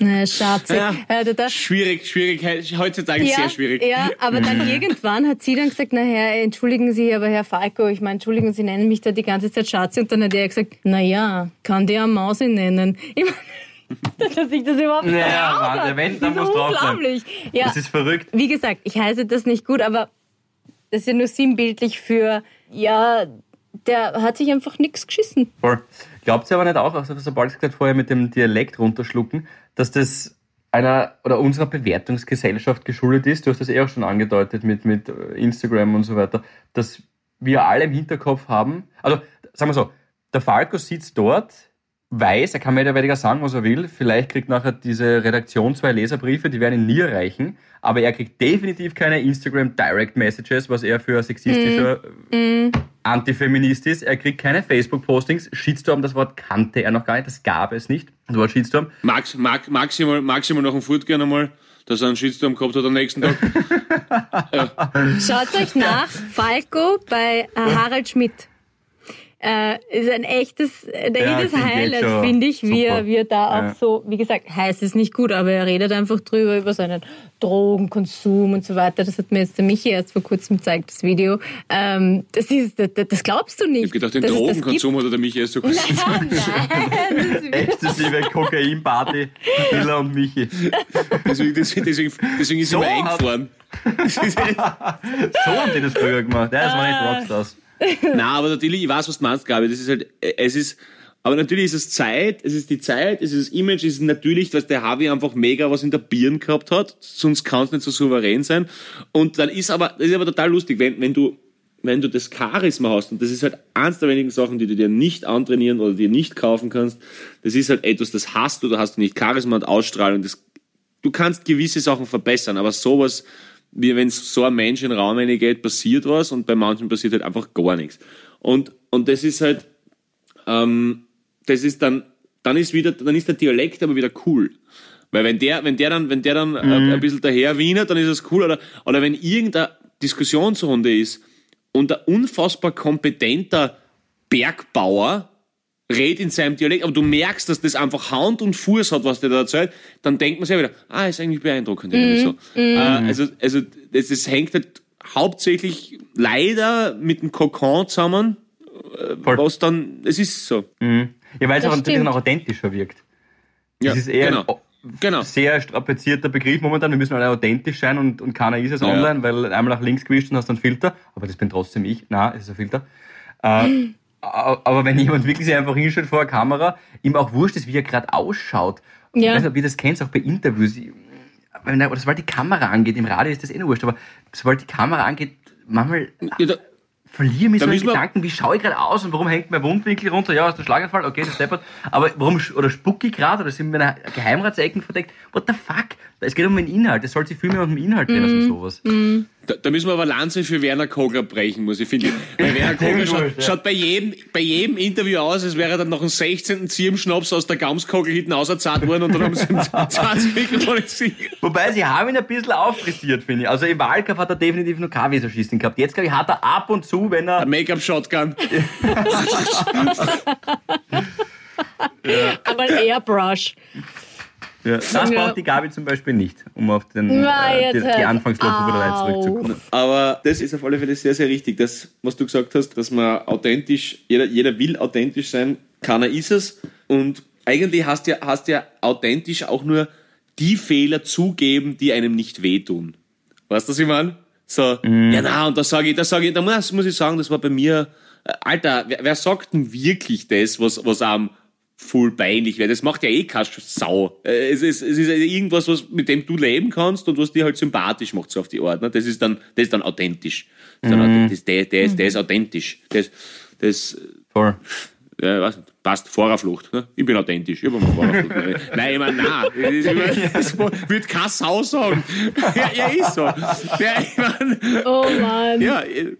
Äh, Schatzi. Ja. Äh, Schwierig, Schwierigkeit, heutzutage ja, sehr schwierig. Ja, aber dann irgendwann hat sie dann gesagt, na Herr, entschuldigen Sie, aber Herr Falco, ich meine, entschuldigen Sie, nennen mich da die ganze Zeit Schatzi. Und dann hat er gesagt, na ja, kann der Mausi nennen. Ich meine, dass ich das überhaupt Ja, getraut Wahnsinn. habe. Wenn, Das ist unglaublich. Ja, Das ist verrückt. wie gesagt, ich heiße das nicht gut, aber das ist ja nur sinnbildlich für, ja, der hat sich einfach nichts geschissen. Voll. Glaubt ihr aber nicht auch, also was der Balk gesagt vorher mit dem Dialekt runterschlucken, dass das einer oder unserer Bewertungsgesellschaft geschuldet ist? Du hast das eh auch schon angedeutet mit, mit Instagram und so weiter, dass wir alle im Hinterkopf haben, also sagen wir so, der Falco sitzt dort, weiß, er kann mehr oder weniger sagen, was er will, vielleicht kriegt nachher diese Redaktion zwei Leserbriefe, die werden ihn nie erreichen, aber er kriegt definitiv keine Instagram Direct Messages, was er für ein sexistischer Antifeminist ist. Er kriegt keine Facebook-Postings. Shitstorm, das Wort kannte er noch gar nicht. Das gab es nicht. Das Wort Shitstorm. Max, Max, maximal, maximal noch ein Fortgehen einmal, dass er einen Shitstorm gehabt hat am nächsten Tag. Schaut euch nach, Falco bei äh, Harald Schmidt. Äh, ist ein echtes, ein Ja, echtes Highlight, finde ich, wie er, wie er da auch Ja. so, wie gesagt, heißt es nicht gut, aber er redet einfach drüber, über seinen Drogenkonsum und so weiter. Das hat mir jetzt der Michi erst vor kurzem gezeigt, das Video. Ähm, das ist, das, das glaubst du nicht. Ich hab gedacht, den Drogenkonsum hat er mich erst so kurz. Nein, nein. Exzessive Kokain-Party. Hilla und Michi. Deswegen, deswegen, deswegen, deswegen ist So er eingefahren. So haben die das früher gemacht. Ja, das war nicht Rockstars. Nein, aber natürlich, ich weiß, was du meinst, Gabi. Das ist halt, es ist, aber natürlich ist es Zeit, es ist die Zeit, es ist das Image, es ist natürlich, dass der Harvey einfach mega was in der Birn gehabt hat, sonst kann es nicht so souverän sein. Und dann ist aber, das ist aber total lustig, wenn, wenn du, wenn du das Charisma hast, und das ist halt eins der wenigen Sachen, die du dir nicht antrainieren oder dir nicht kaufen kannst, das ist halt etwas, das hast du, da hast du nicht Charisma und Ausstrahlung, das, du kannst gewisse Sachen verbessern, aber sowas, wie wenn so ein Mensch in den Raum reingeht, passiert was und bei manchen passiert halt einfach gar nichts. Und, und das ist halt, ähm, das ist dann, dann ist wieder, dann ist der Dialekt aber wieder cool. Weil wenn der, wenn der dann, wenn der dann äh, ein bisschen daher wienert, dann ist das cool. Oder, oder wenn irgendeine Diskussionsrunde ist und ein unfassbar kompetenter Bergbauer redet in seinem Dialekt, aber du merkst, dass das einfach Hand und Fuß hat, was der da erzählt, dann denkt man sich ja wieder, ah, ist eigentlich beeindruckend. irgendwie So. Äh, also, also, das, das hängt halt hauptsächlich leider mit dem Kokon zusammen, äh, Voll. was dann, es ist so. Ja, weil es natürlich stimmt. noch authentischer wirkt. Ja, Das ist eher genau. ein Genau. sehr strapazierter Begriff momentan. Wir müssen alle authentisch sein und, und keiner ist es Ja. online, weil einmal nach links gewischt und hast einen Filter. Aber das bin trotzdem ich. Na, es ist ein Filter. Äh, aber wenn jemand wirklich sich einfach hinstellt vor der Kamera, ihm auch wurscht ist, wie er gerade ausschaut. Ja. Ich weiß nicht, ob ihr das kennt, auch bei Interviews. Wenn, sobald die Kamera angeht, im Radio ist das eh nur wurscht, aber sobald die Kamera angeht, manchmal Ja, da, verliere mich so wir- Gedanken, wie schaue ich gerade aus und warum hängt mein Mundwinkel runter? Ja, hast du Schlaganfall? Okay, das deppert. Aber warum, oder spucke ich gerade oder sind meine Geheimratsecken verdeckt? What the fuck? Es geht um den Inhalt. Es soll sich viel mehr um den Inhalt drehen als um sowas. Da, da müssen wir aber Lanze für Werner Kogler brechen, muss ich finden. Weil Werner Kogler schaut, ja. schaut bei, jedem, bei jedem Interview aus, als wäre er dann noch einen 16. Zirbenschnaps aus der Gamskogel hinten ausgezahlt worden und dann haben sie ihm 20 Mikrofone sicher. Wobei, sie haben ihn ein bisschen auffrisiert, finde ich. Also im Wahlkampf hat er definitiv nur KW-Schießen gehabt. Jetzt, glaube ich, hat er ab und zu, wenn er... Make-up-Shotgun. Aber ein Airbrush. Ja, das Ja. braucht die Gabi zum Beispiel nicht, um auf den, Na, äh, die, die auf. zurückzukommen. Aber das ist auf alle Fälle sehr, sehr richtig. Das, was du gesagt hast, dass man authentisch, jeder, jeder will authentisch sein, keiner ist es. Und eigentlich hast ja, hast ja authentisch auch nur die Fehler zugeben, die einem nicht wehtun. Weißt du, was ich meine? So, ja, na, und da sage ich, da sage ich, da muss, muss ich sagen, das war bei mir, äh, Alter, wer, wer sagt denn wirklich das, was, was einem voll peinlich wäre? Das macht ja eh keine Sau. Äh, Es ist, es ist irgendwas, was, mit dem du leben kannst und was dir halt sympathisch macht, so auf die Art. Ne? Das ist dann, das ist dann authentisch. Das ist, dann, authentisch. das, der, der, ist, der ist authentisch. Das, das, Voll. ja, weiß nicht, passt, Fahrerflucht. Ne? Ich bin authentisch, ich habe eine Fahrerflucht. nein, ich meine, nein, das, das wird keine Sau sagen. Ja, ja ist so. Ja, ich meine, Oh Mann. ja, ich-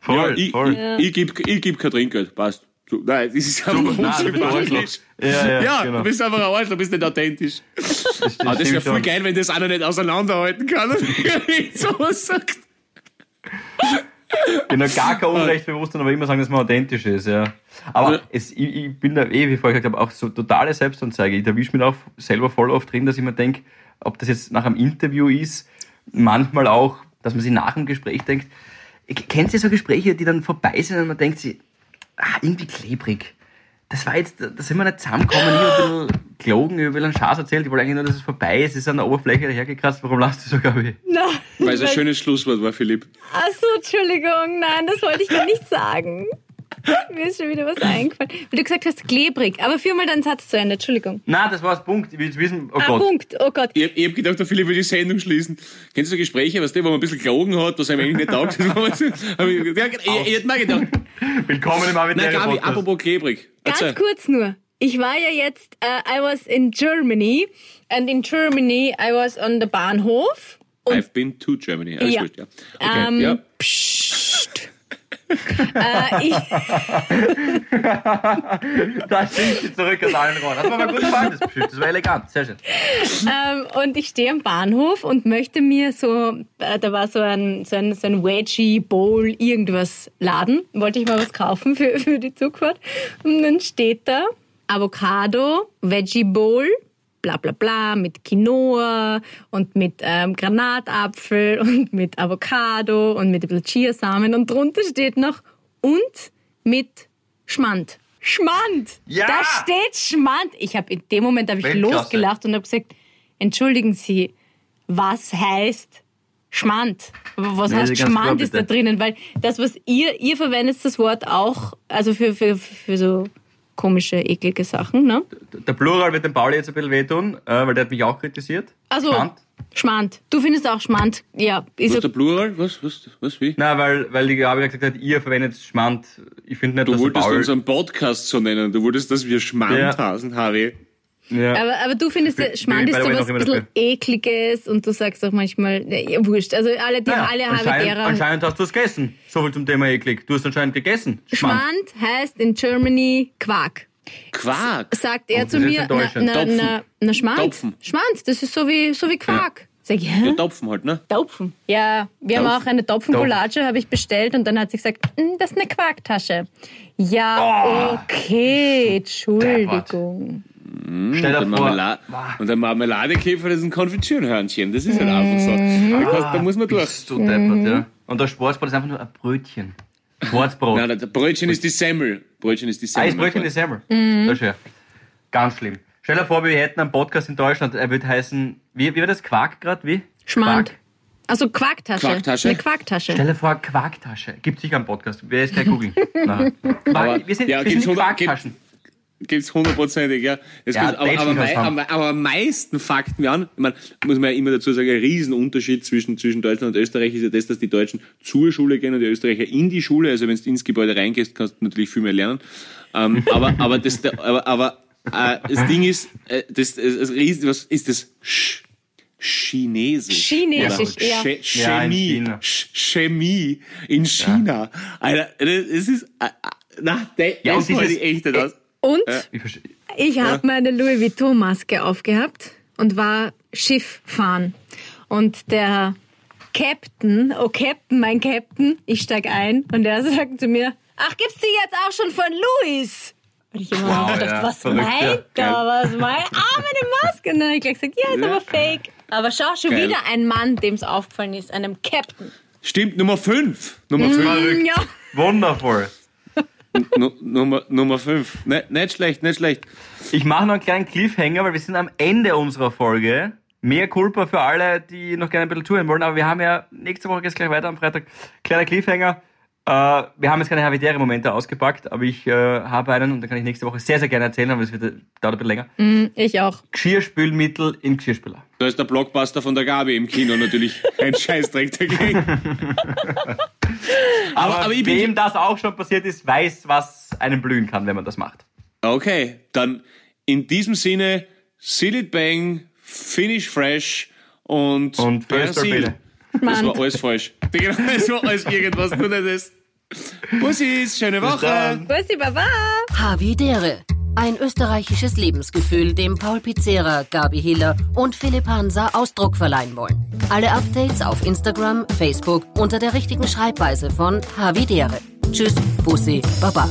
Voll, ja, ich, voll. ich, ich gebe ich geb kein Trinkgeld, passt. So, Nein, das ist einfach du bist unsympathisch. Ja, ja, Ja, genau. du bist einfach ein Arsch, du bist nicht authentisch. Das, Aber das wäre voll geil, wenn das einer nicht auseinanderhalten kann und nicht sowas sagt. Genau, gar kein Unrechtsbewusstsein, aber immer sagen, dass man authentisch ist, ja. Aber es, ich, ich bin da eh, wie ich vorher gesagt habe, auch so totale Selbstanzeige. Ich erwische mich auch selber voll oft drin, dass ich mir denke, ob das jetzt nach einem Interview ist, manchmal auch, dass man sich nach dem Gespräch denkt, kennt ihr so Gespräche, die dann vorbei sind und man denkt sich, ah, irgendwie klebrig. Das war jetzt, da sind wir nicht zusammengekommen, ich habe ein bisschen gelogen, ich habe ein bisschen einen Schatz erzählt, ich wollte eigentlich nur, dass es vorbei ist, es ist an der Oberfläche dahergekratzt, warum lasst du so, glaube ich? Na, Weil es ein schönes Schlusswort war, Philipp. Achso, Entschuldigung, nein, das wollte ich gar nicht sagen. Mir ist schon wieder was eingefallen. Weil du gesagt hast, klebrig. Aber führ mal deinen Satz zu Ende, Entschuldigung. Nein, das war das Punkt, ich will jetzt wissen, oh ah, Gott. Punkt. Oh Gott. Ich, ich hab gedacht, der Philipp will die Sendung schließen. Kennst du so Gespräche, weißt du, wo man ein bisschen gelogen hat, was einem eigentlich nicht taugt? Ich, ja, ich, ich hätte mir gedacht, Willkommen im na Avitäre Gabi, Podcast. apropos klebrig. Ganz Erzähl. kurz nur. Ich war ja jetzt, uh, I was in Germany. And in Germany, I was on the Bahnhof. I've been to Germany. Alles Ja. gut, ja. Okay, Ähm, ja. Psst. Äh, ich, Da schießt sie zurück aus allen Rohren. Das war mal gut gefallen, das Beschild. Das war elegant. Sehr schön. ähm, und ich stehe am Bahnhof und möchte mir so, äh, da war so ein, so ein, so ein Veggie Bowl irgendwas laden. Wollte ich mal was kaufen für, für die Zugfahrt. Und dann steht da Avocado, Veggie Bowl, bla bla bla, mit Quinoa und mit ähm, Granatapfel und mit Avocado und mit Chiasamen. Und drunter steht noch und mit Schmand. Schmand! Ja! Da steht Schmand. Ich habe in dem Moment habe ich Weltklasse. losgelacht und habe gesagt, entschuldigen Sie, was heißt Schmand? Was Nee, heißt Schmand ist da drinnen? Weil das, was ihr, ihr verwendet das Wort auch, also für, für, für so komische, eklige Sachen, ne? Der Plural wird dem Pauli jetzt ein bisschen wehtun, äh, weil der hat mich auch kritisiert. Also, Schmand. Schmand. Du findest auch Schmand. Ja, ist Was der Plural? Was, was, was, wie? Nein, weil, weil die Gabi gesagt hat, ihr verwendet Schmand. Ich finde nicht, Du dass der wolltest Paul... unseren Podcast so nennen. Du wolltest, dass wir Schmand Ja. hasen, Harry. Ja. Aber, aber du findest, Bin- Schmand ist sowas ein bisschen dafür. ekliges und du sagst auch manchmal, ja, wurscht. Also alle, die Naja, alle anscheinend, Habitärer. anscheinend hast du es gegessen. So viel zum Thema eklig. Du hast anscheinend gegessen. Schmand. Schmand heißt in Germany Quark. Quark. Sagt er Oh, zu das ist mir, na, na, na, na Schmand. Topfen. Schmand, das ist so wie, so wie Quark. Sag ich, hä? Ja, Topfen halt, ne? Topfen. Ja, wir haben Topfen. auch eine Topfencollage, habe ich bestellt und dann hat sie gesagt, "Mm, das ist eine Quarktasche. Ja, Oh. okay, Entschuldigung. Stell dir Der vor... Marmela und der Marmeladekäfer, das ist ein Konfitürenhörnchen. Das ist halt einfach so. Da, kannst, da muss man durch. Bist du deppert, ja. Und das Schwarzbrot ist einfach nur ein Brötchen. Schwarzbrot. Nein, der Brötchen ist die Semmel. Brötchen ist die Semmel. Eisbrötchen mein ist Semmel. Mhm. Das ist ja ganz schlimm. Stell dir vor, wir hätten einen Podcast in Deutschland, er würde heißen, wie, wie war das? Quark gerade? Wie? Schmand. Quark? Also Quarktasche. Quarktasche? Eine Quarktasche. Stell dir vor, Quarktasche. Gibt sicher einen Podcast. Wer ist gleich googeln? Wir sind, ja, wir sind die Quarktaschen. Gibt's hundertprozentig, ja. Das Ja, aber, aber, mei, aber, aber am meisten fakten wir an. Ich meine, muss man ja immer dazu sagen, ein Riesenunterschied zwischen, zwischen Deutschland und Österreich ist ja das, dass die Deutschen zur Schule gehen und die Österreicher in die Schule. Also wenn du ins Gebäude reingehst, kannst du natürlich viel mehr lernen. Ähm, aber, aber das, aber, aber äh, das Ding ist, äh, das, das, das Riesen, was ist das? Sch Chinesisch. Chinesisch, ja. Che- Ja, in Chemie. Chemie in China. Alter, das ist, äh, äh, na, de, Ja, das wollte dieses- ich echt nicht Und Ich verstehe. ich habe meine Louis Vuitton-Maske aufgehabt und war Schiff fahren. Und der Captain, oh Captain, mein Captain, ich steig ein und er sagt zu mir, ach, gibt's die jetzt auch schon von Louis? Und ich immer Wow, gedacht, ja, was verrückt, meint ja. er, was meint Ah, meine Maske. Und dann habe ich gleich gesagt, ja, ist aber fake. Aber schau, schon Geil. wieder ein Mann, dem es aufgefallen ist, einem Captain. Stimmt, Nummer 5. Nummer 5. Verrückt. Ja. Wundervoll. Nu- Nummer, Nummer 5. Ne, nicht schlecht, nicht schlecht. Ich mache noch einen kleinen Cliffhanger, weil wir sind am Ende unserer Folge. Mehr Culpa für alle, die noch gerne ein bisschen zuhören wollen. Aber wir haben ja nächste Woche geht's gleich weiter am Freitag. Kleiner Cliffhanger. Äh, wir haben jetzt keine habitäre Momente ausgepackt, aber ich äh, habe einen und da kann ich nächste Woche sehr, sehr gerne erzählen, aber es wird, dauert ein bisschen länger. Mhm, Ich auch. Geschirrspülmittel in Geschirrspüler. Da ist der Blockbuster von der Gabi im Kino natürlich ein Scheißdreck dagegen. Aber, aber ich bin- wem das auch schon passiert ist, weiß, was einem blühen kann, wenn man das macht. Okay, dann in diesem Sinne, Seal it bang, finish fresh und, Und Persil. Das war alles falsch. Genau, das war alles irgendwas, nur nicht das. Bussis, schöne Woche. dann. Bussi, Baba. Havidere. Ein österreichisches Lebensgefühl, dem Paul Pizzera, Gabi Hiller und Philipp Hansa Ausdruck verleihen wollen. Alle Updates auf Instagram, Facebook unter der richtigen Schreibweise von Havidere. Tschüss, Bussi, Baba.